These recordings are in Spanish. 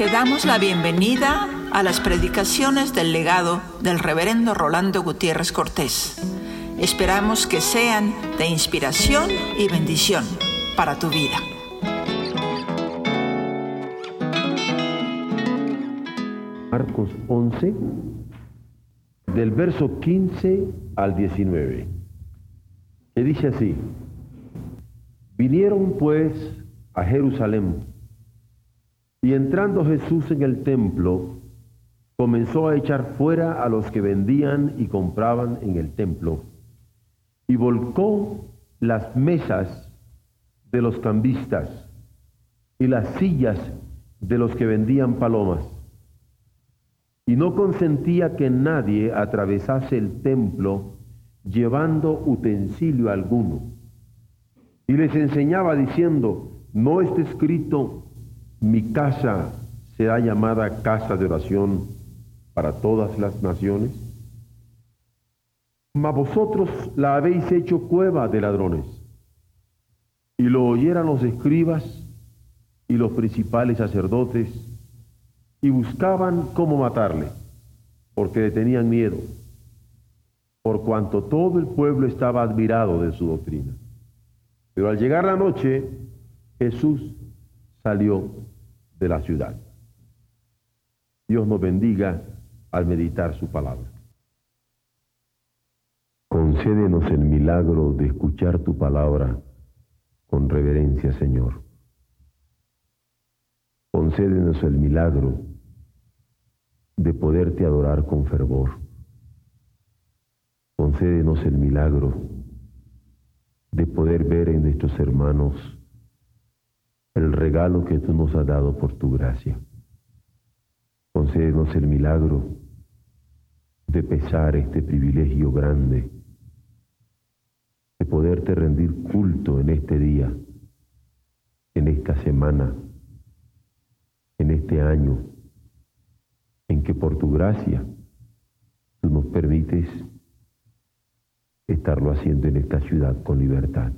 Te damos la bienvenida a las predicaciones del legado del reverendo Rolando Gutiérrez Cortés. Esperamos que sean de inspiración y bendición para tu vida. Marcos 11, del verso 15 al 19, que dice así, vinieron pues a Jerusalén y entrando Jesús en el templo, comenzó a echar fuera a los que vendían y compraban en el templo, y volcó las mesas de los cambistas y las sillas de los que vendían palomas, y no consentía que nadie atravesase el templo llevando utensilio alguno. Y les enseñaba diciendo, no está escrito mi casa será llamada casa de oración para todas las naciones. Mas vosotros la habéis hecho cueva de ladrones. Y lo oyeran los escribas y los principales sacerdotes y buscaban cómo matarle, porque le tenían miedo, por cuanto todo el pueblo estaba admirado de su doctrina. Pero al llegar la noche, Jesús salió de la ciudad. Dios nos bendiga al meditar su palabra. Concédenos el milagro de escuchar tu palabra con reverencia, Señor. Concédenos el milagro de poderte adorar con fervor. Concédenos el milagro de poder ver en nuestros hermanos el regalo que tú nos has dado por tu gracia. Concédenos el milagro de pesar este privilegio grande, de poderte rendir culto en este día, en esta semana, en este año, en que por tu gracia tú nos permites estarlo haciendo en esta ciudad con libertad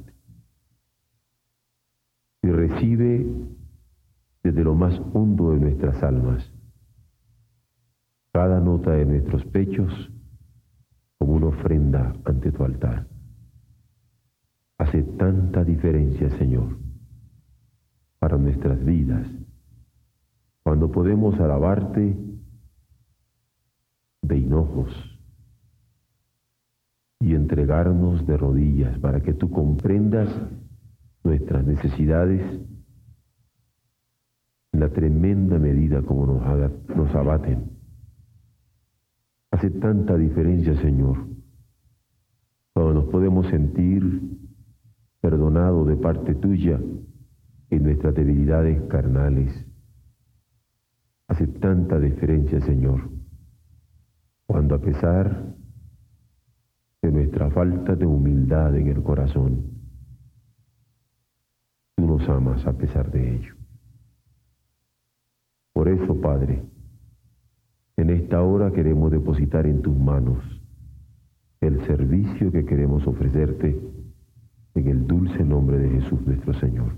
y recibe desde lo más hondo de nuestras almas cada nota de nuestros pechos como una ofrenda ante tu altar. Hace tanta diferencia, Señor, para nuestras vidas, cuando podemos alabarte de hinojos y entregarnos de rodillas para que tú comprendas nuestras necesidades en la tremenda medida como nos, nos abaten. Hace tanta diferencia, Señor, cuando nos podemos sentir perdonados de parte tuya en nuestras debilidades carnales. Hace tanta diferencia, Señor, cuando a pesar de nuestra falta de humildad en el corazón, tú nos amas a pesar de ello. Por eso, Padre, en esta hora queremos depositar en tus manos el servicio que queremos ofrecerte en el dulce nombre de Jesús nuestro Señor.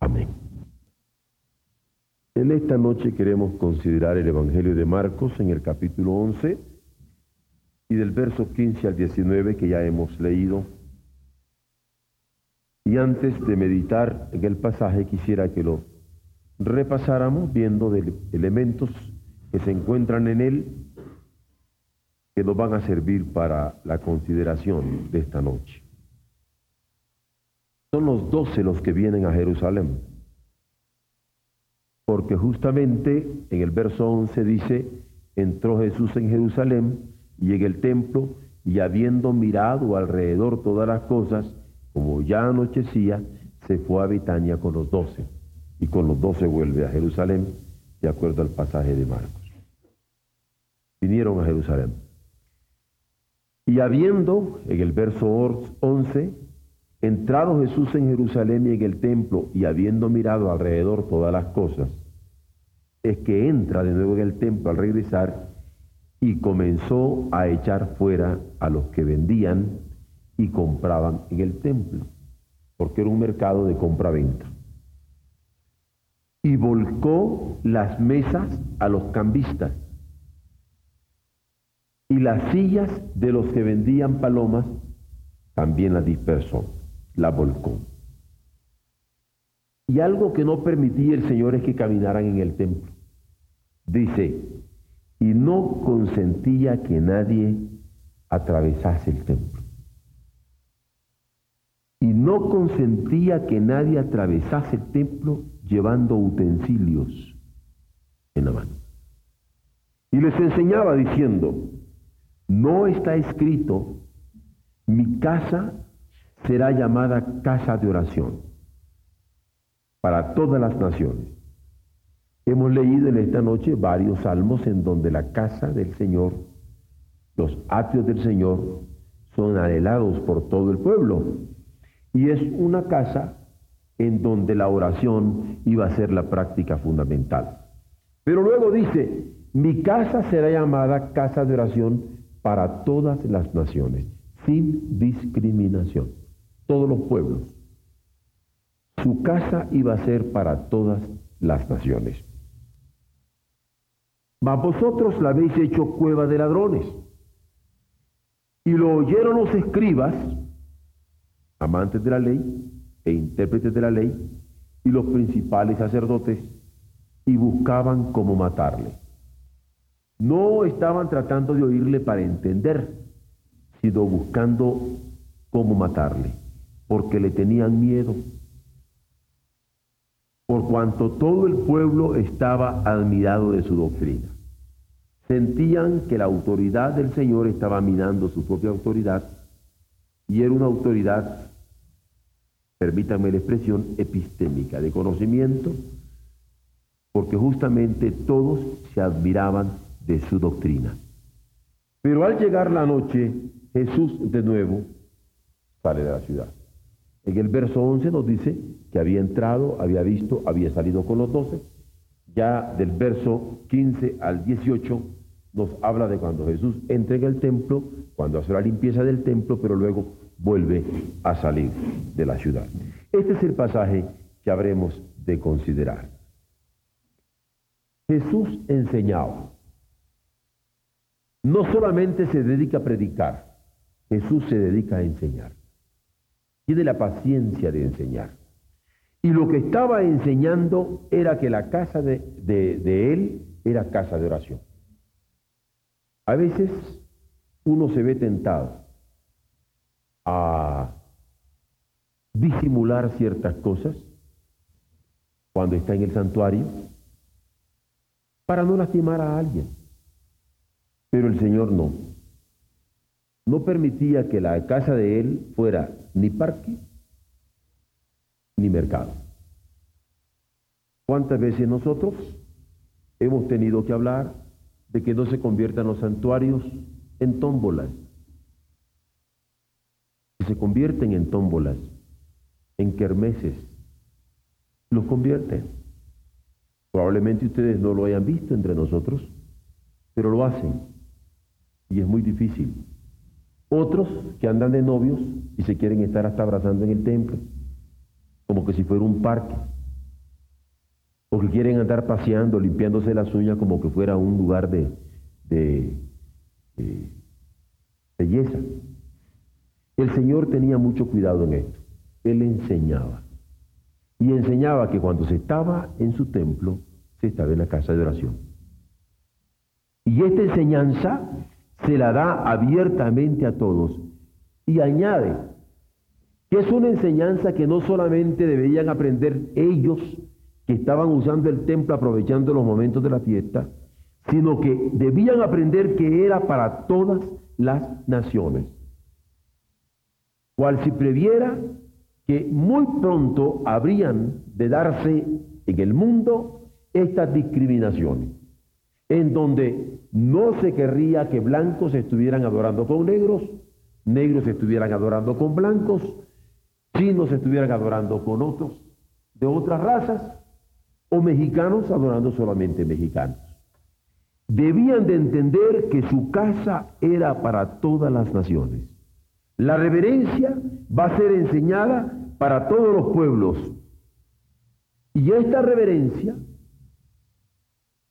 Amén. En esta noche queremos considerar el Evangelio de Marcos en el capítulo 11 y del verso 15 al 19 que ya hemos leído y antes de meditar en el pasaje quisiera que lo repasáramos viendo de elementos que se encuentran en él que nos van a servir para la consideración de esta noche. Son los doce los que vienen a Jerusalén, porque justamente en el verso 11 dice, entró Jesús en Jerusalén y en el templo, y habiendo mirado alrededor todas las cosas, como ya anochecía, se fue a Betania con los doce, y con los doce vuelve a Jerusalén, de acuerdo al pasaje de Marcos. Vinieron a Jerusalén. Y habiendo, en el verso 11, entrado Jesús en Jerusalén y en el templo, y habiendo mirado alrededor todas las cosas, es que entra de nuevo en el templo al regresar y comenzó a echar fuera a los que vendían y compraban en el templo, porque era un mercado de compra-venta. y volcó las mesas a los cambistas y las sillas de los que vendían palomas también las dispersó, las volcó. Y algo que no permitía el Señor es que caminaran en el templo. Dice, y no consentía que nadie atravesase el templo. No consentía que nadie atravesase el templo llevando utensilios en la mano. Y les enseñaba diciendo, no está escrito, mi casa será llamada casa de oración para todas las naciones. Hemos leído en esta noche varios salmos en donde la casa del Señor, los atrios del Señor, son anhelados por todo el pueblo. Y es una casa en donde la oración iba a ser la práctica fundamental. Pero luego dice, mi casa será llamada casa de oración para todas las naciones, sin discriminación, todos los pueblos. Su casa iba a ser para todas las naciones. Mas vosotros la habéis hecho cueva de ladrones. Y lo oyeron los escribas, amantes de la ley e intérpretes de la ley, y los principales sacerdotes, y buscaban cómo matarle. No estaban tratando de oírle para entender, sino buscando cómo matarle, porque le tenían miedo por cuanto todo el pueblo estaba admirado de su doctrina. Sentían que la autoridad del Señor estaba minando su propia autoridad y era una autoridad, permítanme la expresión, epistémica, de conocimiento, porque justamente todos se admiraban de su doctrina. Pero al llegar la noche, Jesús de nuevo sale de la ciudad. En el verso 11 nos dice que había entrado, había visto, había salido con los doce. Ya del verso 15 al 18 nos habla de cuando Jesús entra en el templo, cuando hace la limpieza del templo, pero luego vuelve a salir de la ciudad. Este es el pasaje que habremos de considerar. Jesús enseñaba. No solamente se dedica a predicar, Jesús se dedica a enseñar tiene la paciencia de enseñar. Y lo que estaba enseñando era que la casa de, de, él era casa de oración. A veces uno se ve tentado a disimular ciertas cosas cuando está en el santuario para no lastimar a alguien. Pero el Señor no no permitía que la casa de él fuera ni parque ni mercado. ¿Cuántas veces nosotros hemos tenido que hablar de que no se conviertan los santuarios en tómbolas? Se convierten en tómbolas, en kermeses, los convierten. Probablemente ustedes no lo hayan visto entre nosotros, pero lo hacen. Y es muy difícil otros que andan de novios y se quieren estar hasta abrazando en el templo, como que si fuera un parque. O que quieren andar paseando, limpiándose las uñas como que fuera un lugar de, de belleza. El Señor tenía mucho cuidado en esto. Él enseñaba. Y enseñaba que cuando se estaba en su templo, se estaba en la casa de oración. Y esta enseñanza se la da abiertamente a todos. Y añade que es una enseñanza que no solamente deberían aprender ellos que estaban usando el templo aprovechando los momentos de la fiesta, sino que debían aprender que era para todas las naciones. Cual si previera que muy pronto habrían de darse en el mundo estas discriminaciones en donde no se querría que blancos estuvieran adorando con negros, negros estuvieran adorando con blancos, chinos estuvieran adorando con otros de otras razas, o mexicanos adorando solamente mexicanos. Debían de entender que su casa era para todas las naciones. La reverencia va a ser enseñada para todos los pueblos. Y esta reverencia,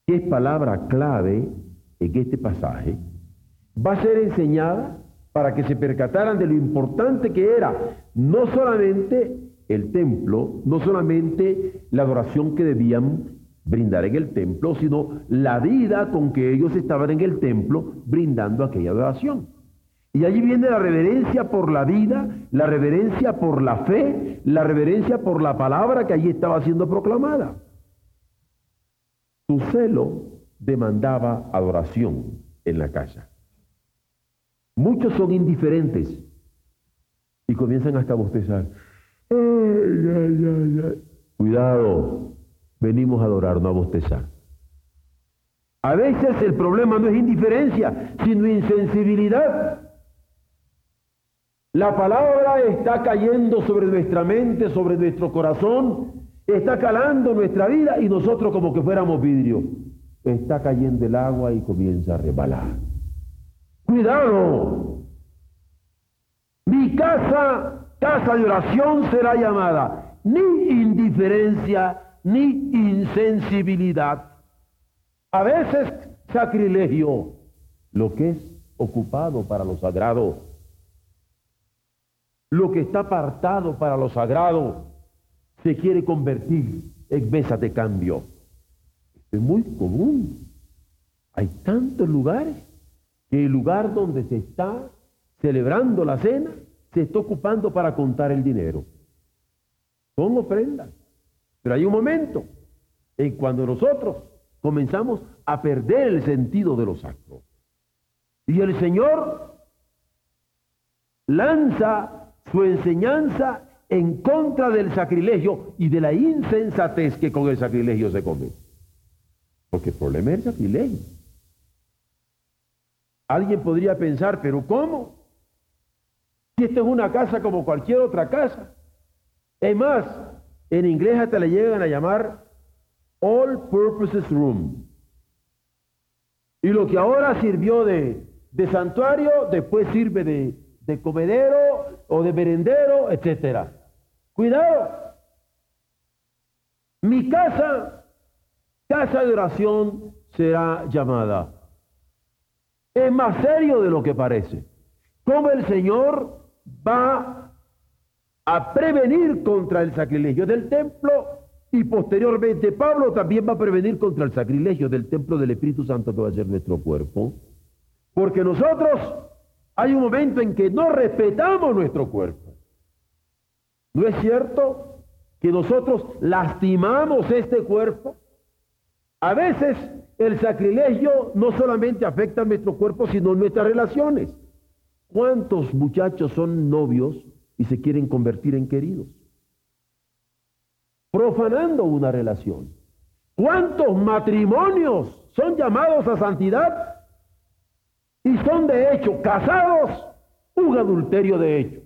que es palabra clave en este pasaje, va a ser enseñada para que se percataran de lo importante que era no solamente el templo, no solamente la adoración que debían brindar en el templo, sino la vida con que ellos estaban en el templo brindando aquella adoración. Y allí viene la reverencia por la vida, la reverencia por la fe, la reverencia por la palabra que allí estaba siendo proclamada. Su celo demandaba adoración en la casa. Muchos son indiferentes y comienzan hasta a bostezar. Cuidado, venimos a adorar, no a bostezar. A veces el problema no es indiferencia, sino insensibilidad. La palabra está cayendo sobre nuestra mente, sobre nuestro corazón, está calando nuestra vida y nosotros como que fuéramos vidrio. Está cayendo el agua y comienza a rebalar. Cuidado. Mi casa, casa de oración será llamada ni indiferencia ni insensibilidad. A veces sacrilegio, lo que es ocupado para lo sagrado, lo que está apartado para lo sagrado, se quiere convertir en mesa de cambio. es muy común. Hay tantos lugares que el lugar donde se está celebrando la cena se está ocupando para contar el dinero. Son ofrendas. Pero hay un momento en cuando nosotros comenzamos a perder el sentido de los actos. Y el Señor lanza su enseñanza en contra del sacrilegio y de la insensatez que con el sacrilegio se come. Porque el problema es el sacrilegio. Alguien podría pensar, pero ¿cómo? Si esto es una casa como cualquier otra casa. Es más, en inglés hasta le llegan a llamar All Purposes Room. Y lo que ahora sirvió de, santuario, después sirve de, de comedero o de merendero, etc. Cuidado. Mi casa, casa de oración, será llamada. Es más serio de lo que parece. Como el Señor va a prevenir contra el sacrilegio del templo y posteriormente Pablo también va a prevenir contra el sacrilegio del templo del Espíritu Santo que va a ser nuestro cuerpo. Porque nosotros hay un momento en que no respetamos nuestro cuerpo. ¿No es cierto que nosotros lastimamos este cuerpo? A veces el sacrilegio no solamente afecta a nuestro cuerpo, sino nuestras relaciones. ¿Cuántos muchachos son novios y se quieren convertir en queridos. Profanando una relación. ¿Cuántos matrimonios son llamados a santidad y son de hecho casados un adulterio de hecho?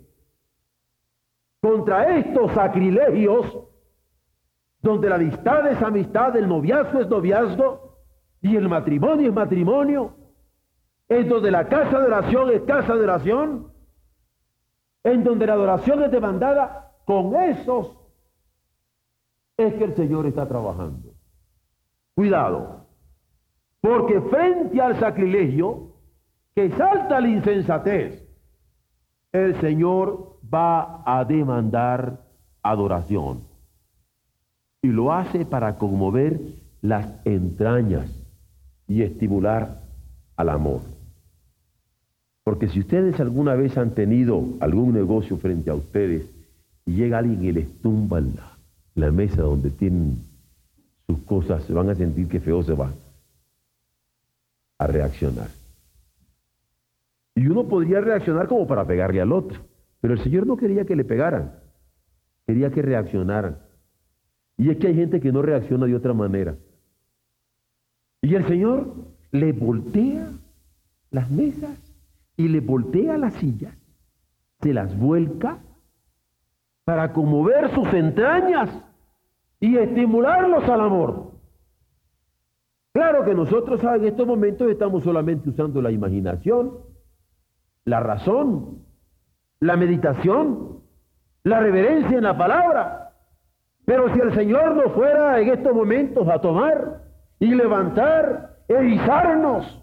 Contra estos sacrilegios, donde la amistad es amistad, el noviazgo es noviazgo y el matrimonio es matrimonio, es donde la casa de oración es casa de oración, en donde la adoración es demandada, con esos es que el Señor está trabajando. Cuidado, porque frente al sacrilegio que salta la insensatez, el Señor va a demandar adoración. Y lo hace para conmover las entrañas y estimular al amor. Porque si ustedes alguna vez han tenido algún negocio frente a ustedes y llega alguien y les tumba la, la mesa donde tienen sus cosas, se van a sentir que feo se va a reaccionar. Y uno podría reaccionar como para pegarle al otro, pero el Señor no quería que le pegaran, quería que reaccionaran. Y es que hay gente que no reacciona de otra manera. Y el Señor le voltea las mesas y le voltea las sillas, se las vuelca para conmover sus entrañas y estimularlos al amor. Claro que nosotros en estos momentos estamos solamente usando la imaginación, la razón, la meditación, la reverencia en la palabra. Pero si el Señor nos fuera en estos momentos a tomar y levantar, erizarnos,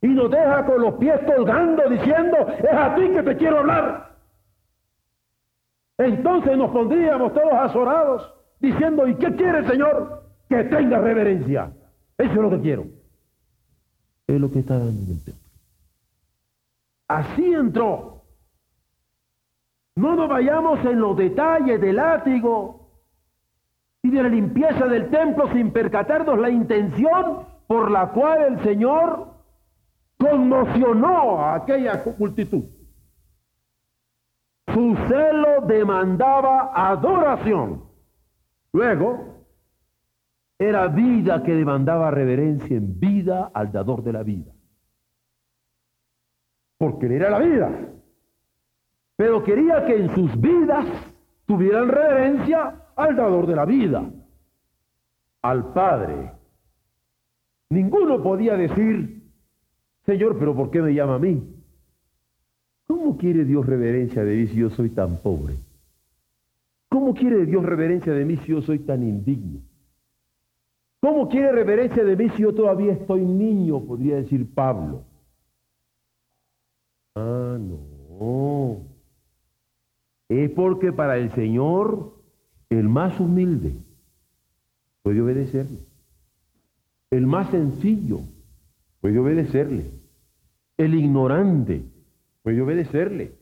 y nos deja con los pies colgando diciendo, es a ti que te quiero hablar. Entonces nos pondríamos todos azorados diciendo, ¿y qué quiere el Señor? Que tenga reverencia. Eso es lo que quiero. Es lo que está dando el templo. Así entró. No nos vayamos en los detalles del látigo y de la limpieza del templo sin percatarnos la intención por la cual el Señor conmocionó a aquella multitud. Su celo demandaba adoración. Luego, era vida que demandaba reverencia en vida al dador de la vida. Porque él era la vida. Pero quería que en sus vidas tuvieran reverencia al dador de la vida, al Padre. Ninguno podía decir, Señor, pero ¿por qué me llama a mí? ¿Cómo quiere Dios reverencia de mí si yo soy tan pobre? ¿Cómo quiere Dios reverencia de mí si yo soy tan indigno? ¿Cómo quiere reverencia de mí si yo todavía estoy niño? Podría decir Pablo. Ah, no. Es porque para el Señor el más humilde puede obedecerle. El más sencillo puede obedecerle. El ignorante puede obedecerle.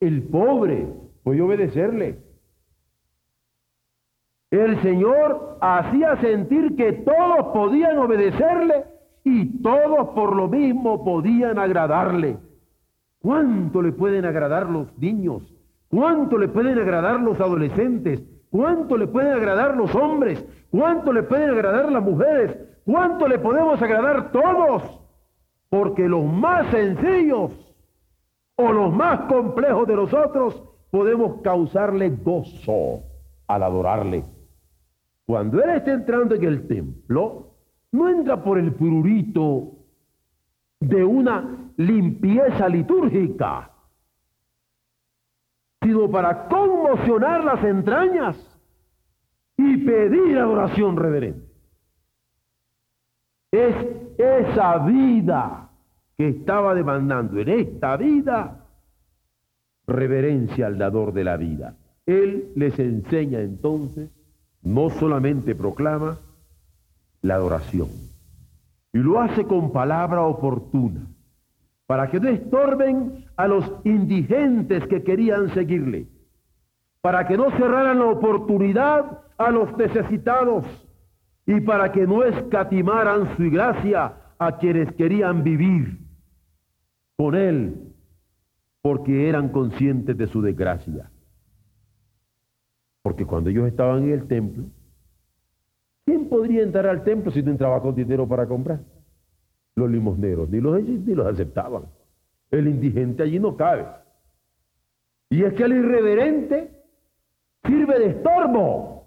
El pobre puede obedecerle. El Señor hacía sentir que todos podían obedecerle y todos por lo mismo podían agradarle. ¿Cuánto le pueden agradar los niños? ¿Cuánto le pueden agradar los adolescentes? ¿Cuánto le pueden agradar los hombres? ¿Cuánto le pueden agradar las mujeres? ¿Cuánto le podemos agradar todos? Porque los más sencillos o los más complejos de nosotros podemos causarle gozo al adorarle. Cuando Él está entrando en el templo, no entra por el prurito de una limpieza litúrgica, sino para conmocionar las entrañas y pedir adoración reverente. Es esa vida que estaba demandando en esta vida reverencia al dador de la vida. Él les enseña entonces, no solamente proclama la adoración, y lo hace con palabra oportuna, para que no estorben a los indigentes que querían seguirle, para que no cerraran la oportunidad a los necesitados y para que no escatimaran su gracia a quienes querían vivir con él porque eran conscientes de su desgracia. Porque cuando ellos estaban en el templo, ¿quién podría entrar al templo si no entraba con dinero para comprar? Los limosneros, ni los, ni los aceptaban. El indigente allí no cabe. Y es que el irreverente sirve de estorbo.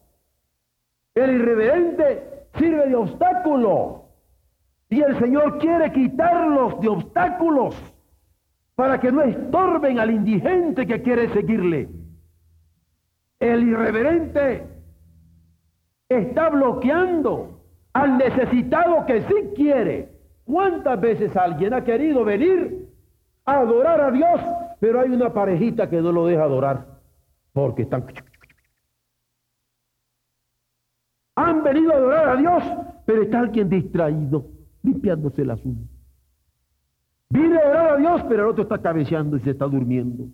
El irreverente sirve de obstáculo. Y el Señor quiere quitarlos de obstáculos para que no estorben al indigente que quiere seguirle. El irreverente está bloqueando al necesitado que sí quiere. ¿Cuántas veces alguien ha querido venir a adorar a Dios, pero hay una parejita que no lo deja adorar porque están... Han venido a adorar a Dios, pero está alguien distraído, limpiándose las uñas. Viene a orar a Dios, pero el otro está cabeceando y se está durmiendo.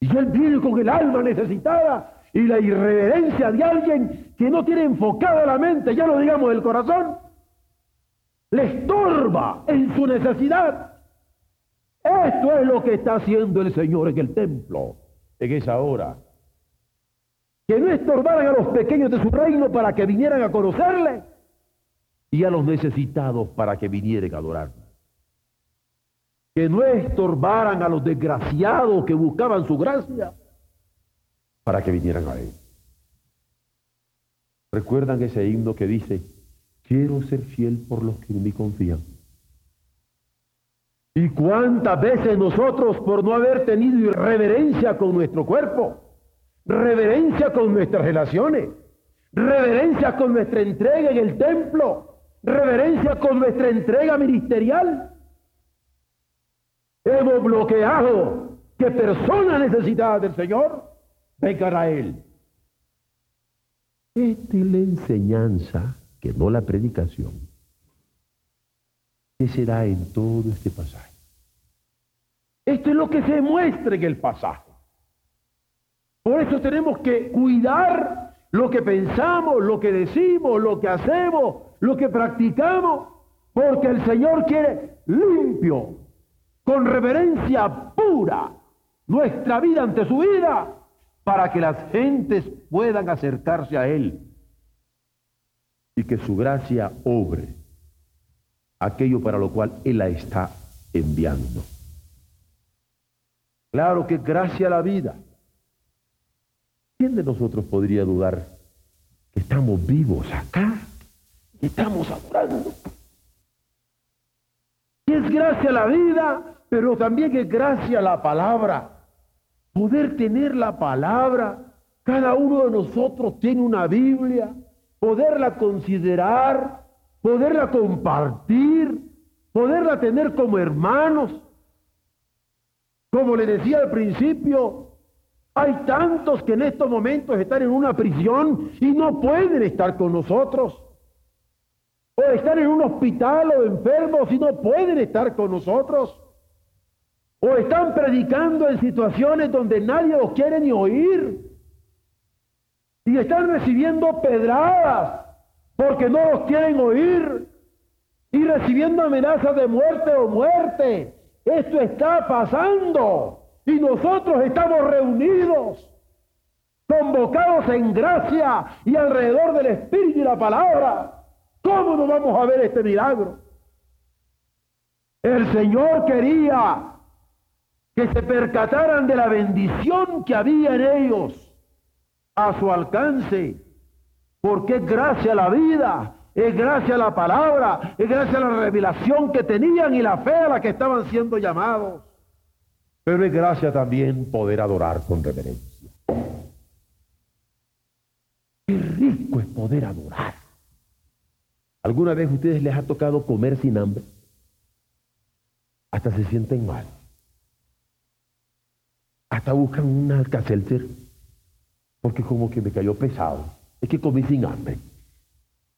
Y él viene con el alma necesitada y la irreverencia de alguien que no tiene enfocada la mente, ya lo digamos el corazón, le estorba en su necesidad. Esto es lo que está haciendo el Señor en el templo en esa hora. Que no estorbaran a los pequeños de su reino para que vinieran a conocerle y a los necesitados para que vinieran a adorar. Que no estorbaran a los desgraciados que buscaban su gracia para que vinieran a Él. ¿Recuerdan ese himno que dice, quiero ser fiel por los que en mí confían? ¿Y cuántas veces nosotros, por no haber tenido irreverencia con nuestro cuerpo, reverencia con nuestras relaciones, reverencia con nuestra entrega en el templo, reverencia con nuestra entrega ministerial. Hemos bloqueado que personas necesitadas del Señor vengan a Él. Esta es la enseñanza, que no la predicación, que será en todo este pasaje. Esto es lo que se muestra en el pasaje. Por eso tenemos que cuidar lo que pensamos, lo que decimos, lo que hacemos, lo que practicamos, porque el Señor quiere limpio, con reverencia pura, nuestra vida ante su vida, para que las gentes puedan acercarse a Él y que su gracia obre aquello para lo cual Él la está enviando. Claro que gracia a la vida. ¿Quién de nosotros podría dudar que estamos vivos acá? y estamos adorando. Y es gracia la vida, pero también es gracia la palabra. Poder tener la palabra. Cada uno de nosotros tiene una Biblia. Poderla considerar, poderla compartir, poderla tener como hermanos. Como le decía al principio, hay tantos que en estos momentos están en una prisión y no pueden estar con nosotros. O están en un hospital o enfermos y no pueden estar con nosotros. O están predicando en situaciones donde nadie los quiere ni oír. Y están recibiendo pedradas porque no los quieren oír. Y recibiendo amenazas de muerte o muerte. Esto está pasando. Y nosotros estamos reunidos, convocados en gracia y alrededor del Espíritu y la palabra. ¿Cómo no vamos a ver este milagro? El Señor quería que se percataran de la bendición que había en ellos a su alcance, porque es gracia a la vida, es gracia a la palabra, es gracia a la revelación que tenían y la fe a la que estaban siendo llamados. Pero es gracia también poder adorar con reverencia. Qué rico es poder adorar. ¿Alguna vez a ustedes les ha tocado comer sin hambre? Hasta se sienten mal. Hasta buscan un alcacelcer. Porque como que me cayó pesado. Es que comí sin hambre.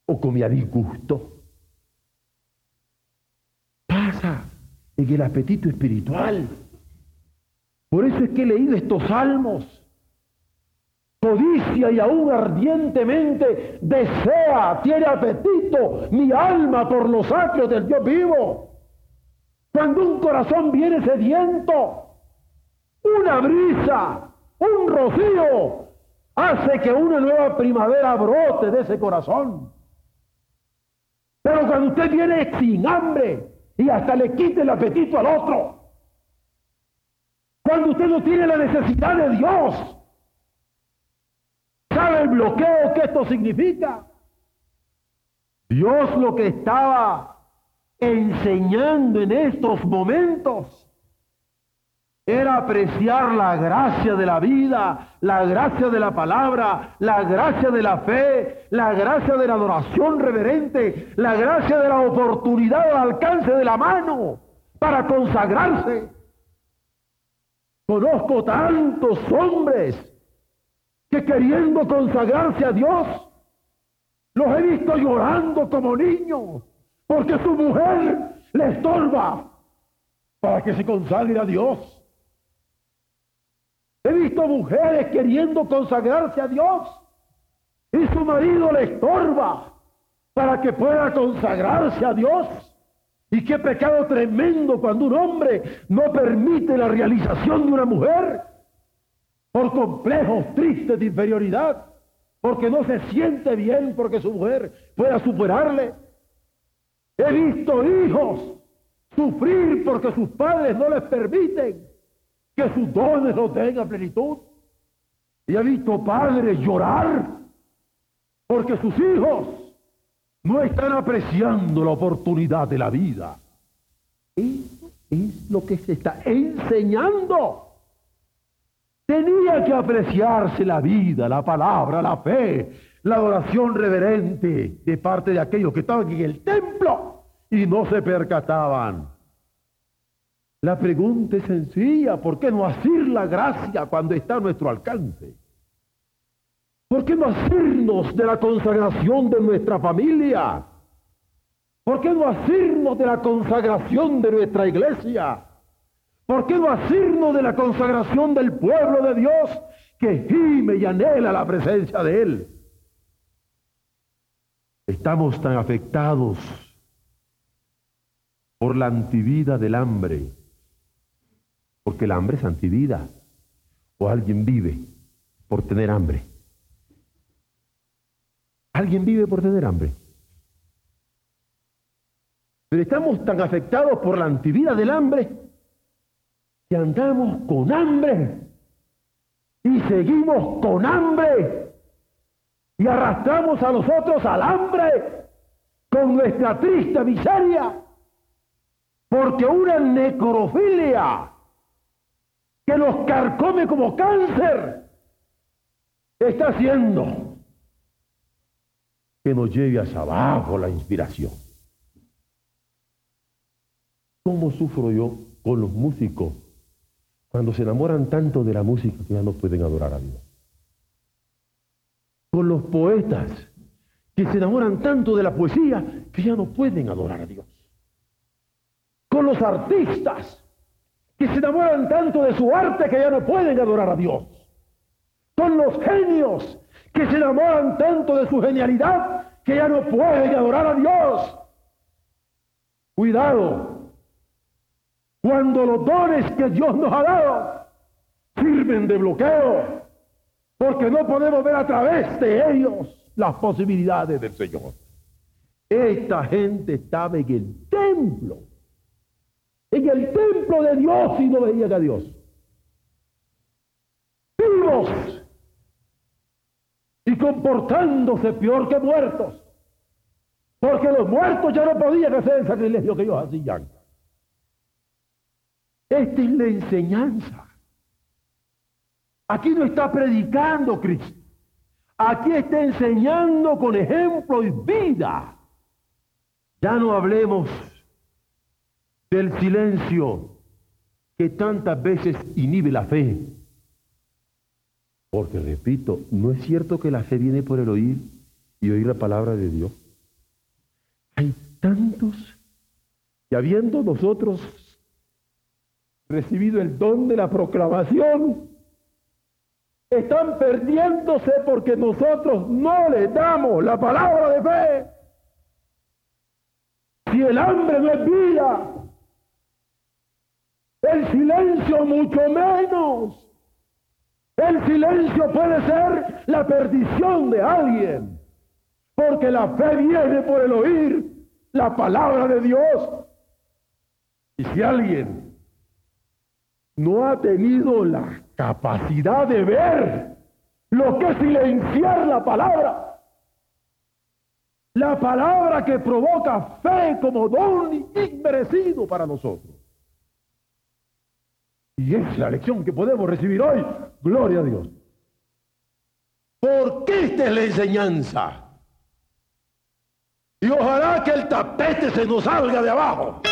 O comí a disgusto. Pasa en el apetito espiritual. Por eso es que he leído estos salmos. Codicia y aún ardientemente desea, tiene apetito mi alma por los atrios del Dios vivo. Cuando un corazón viene sediento, una brisa, un rocío, hace que una nueva primavera brote de ese corazón. Pero cuando usted viene sin hambre y hasta le quite el apetito al otro, cuando usted no tiene la necesidad de Dios. ¿Sabe el bloqueo que esto significa? Dios lo que estaba enseñando en estos momentos era apreciar la gracia de la vida, la gracia de la palabra, la gracia de la fe, la gracia de la adoración reverente, la gracia de la oportunidad al alcance de la mano para consagrarse. Conozco tantos hombres que queriendo consagrarse a Dios, los he visto llorando como niños, porque su mujer le estorba para que se consagre a Dios. He visto mujeres queriendo consagrarse a Dios y su marido le estorba para que pueda consagrarse a Dios. Y qué pecado tremendo cuando un hombre no permite la realización de una mujer por complejos tristes de inferioridad, porque no se siente bien porque su mujer pueda superarle. He visto hijos sufrir porque sus padres no les permiten que sus dones no tengan plenitud. Y he visto padres llorar porque sus hijos no están apreciando la oportunidad de la vida. Eso es lo que se está enseñando. Tenía que apreciarse la vida, la palabra, la fe, la adoración reverente de parte de aquellos que estaban en el templo y no se percataban. La pregunta es sencilla, ¿por qué no hacer la gracia cuando está a nuestro alcance? ¿Por qué no hacernos de la consagración de nuestra familia? ¿Por qué no hacernos de la consagración de nuestra iglesia? ¿Por qué no hacernos de la consagración del pueblo de Dios que gime y anhela la presencia de Él? Estamos tan afectados por la antivida del hambre, porque el hambre es antivida, o alguien vive por tener hambre. ¿Alguien vive por tener hambre? Pero estamos tan afectados por la antivida del hambre que andamos con hambre y seguimos con hambre y arrastramos a nosotros al hambre con nuestra triste miseria porque una necrofilia que nos carcome como cáncer está haciendo que nos lleve hacia abajo la inspiración. ¿Cómo sufro yo con los músicos cuando se enamoran tanto de la música que ya no pueden adorar a Dios? Con los poetas que se enamoran tanto de la poesía que ya no pueden adorar a Dios. Con los artistas se enamoran tanto de su arte que ya no pueden adorar a Dios. Con los genios que se enamoran tanto de su genialidad que ya no pueden adorar a Dios. Cuidado, cuando los dones que Dios nos ha dado sirven de bloqueo, porque no podemos ver a través de ellos las posibilidades del Señor. Esta gente estaba en el templo, en el templo de Dios y no veían a Dios. Vivos y comportándose peor que muertos, porque los muertos ya no podían hacer el sacrilegio que ellos hacían. Esta es la enseñanza. Aquí no está predicando Cristo. Aquí está enseñando con ejemplo y vida. Ya no hablemos del silencio que tantas veces inhibe la fe. Porque, repito, no es cierto que la fe viene por el oír y oír la palabra de Dios. Hay tantos que habiendo nosotros recibido el don de la proclamación, están perdiéndose porque nosotros no les damos la palabra de fe. Si el hambre no es vida, el silencio mucho menos. El silencio puede ser la perdición de alguien, porque la fe viene por el oír la palabra de Dios. Y si alguien no ha tenido la capacidad de ver lo que es silenciar la palabra. La palabra que provoca fe como don inmerecido para nosotros. Y es la lección que podemos recibir hoy. Gloria a Dios. Porque esta es la enseñanza. Y ojalá que el tapete se nos salga de abajo.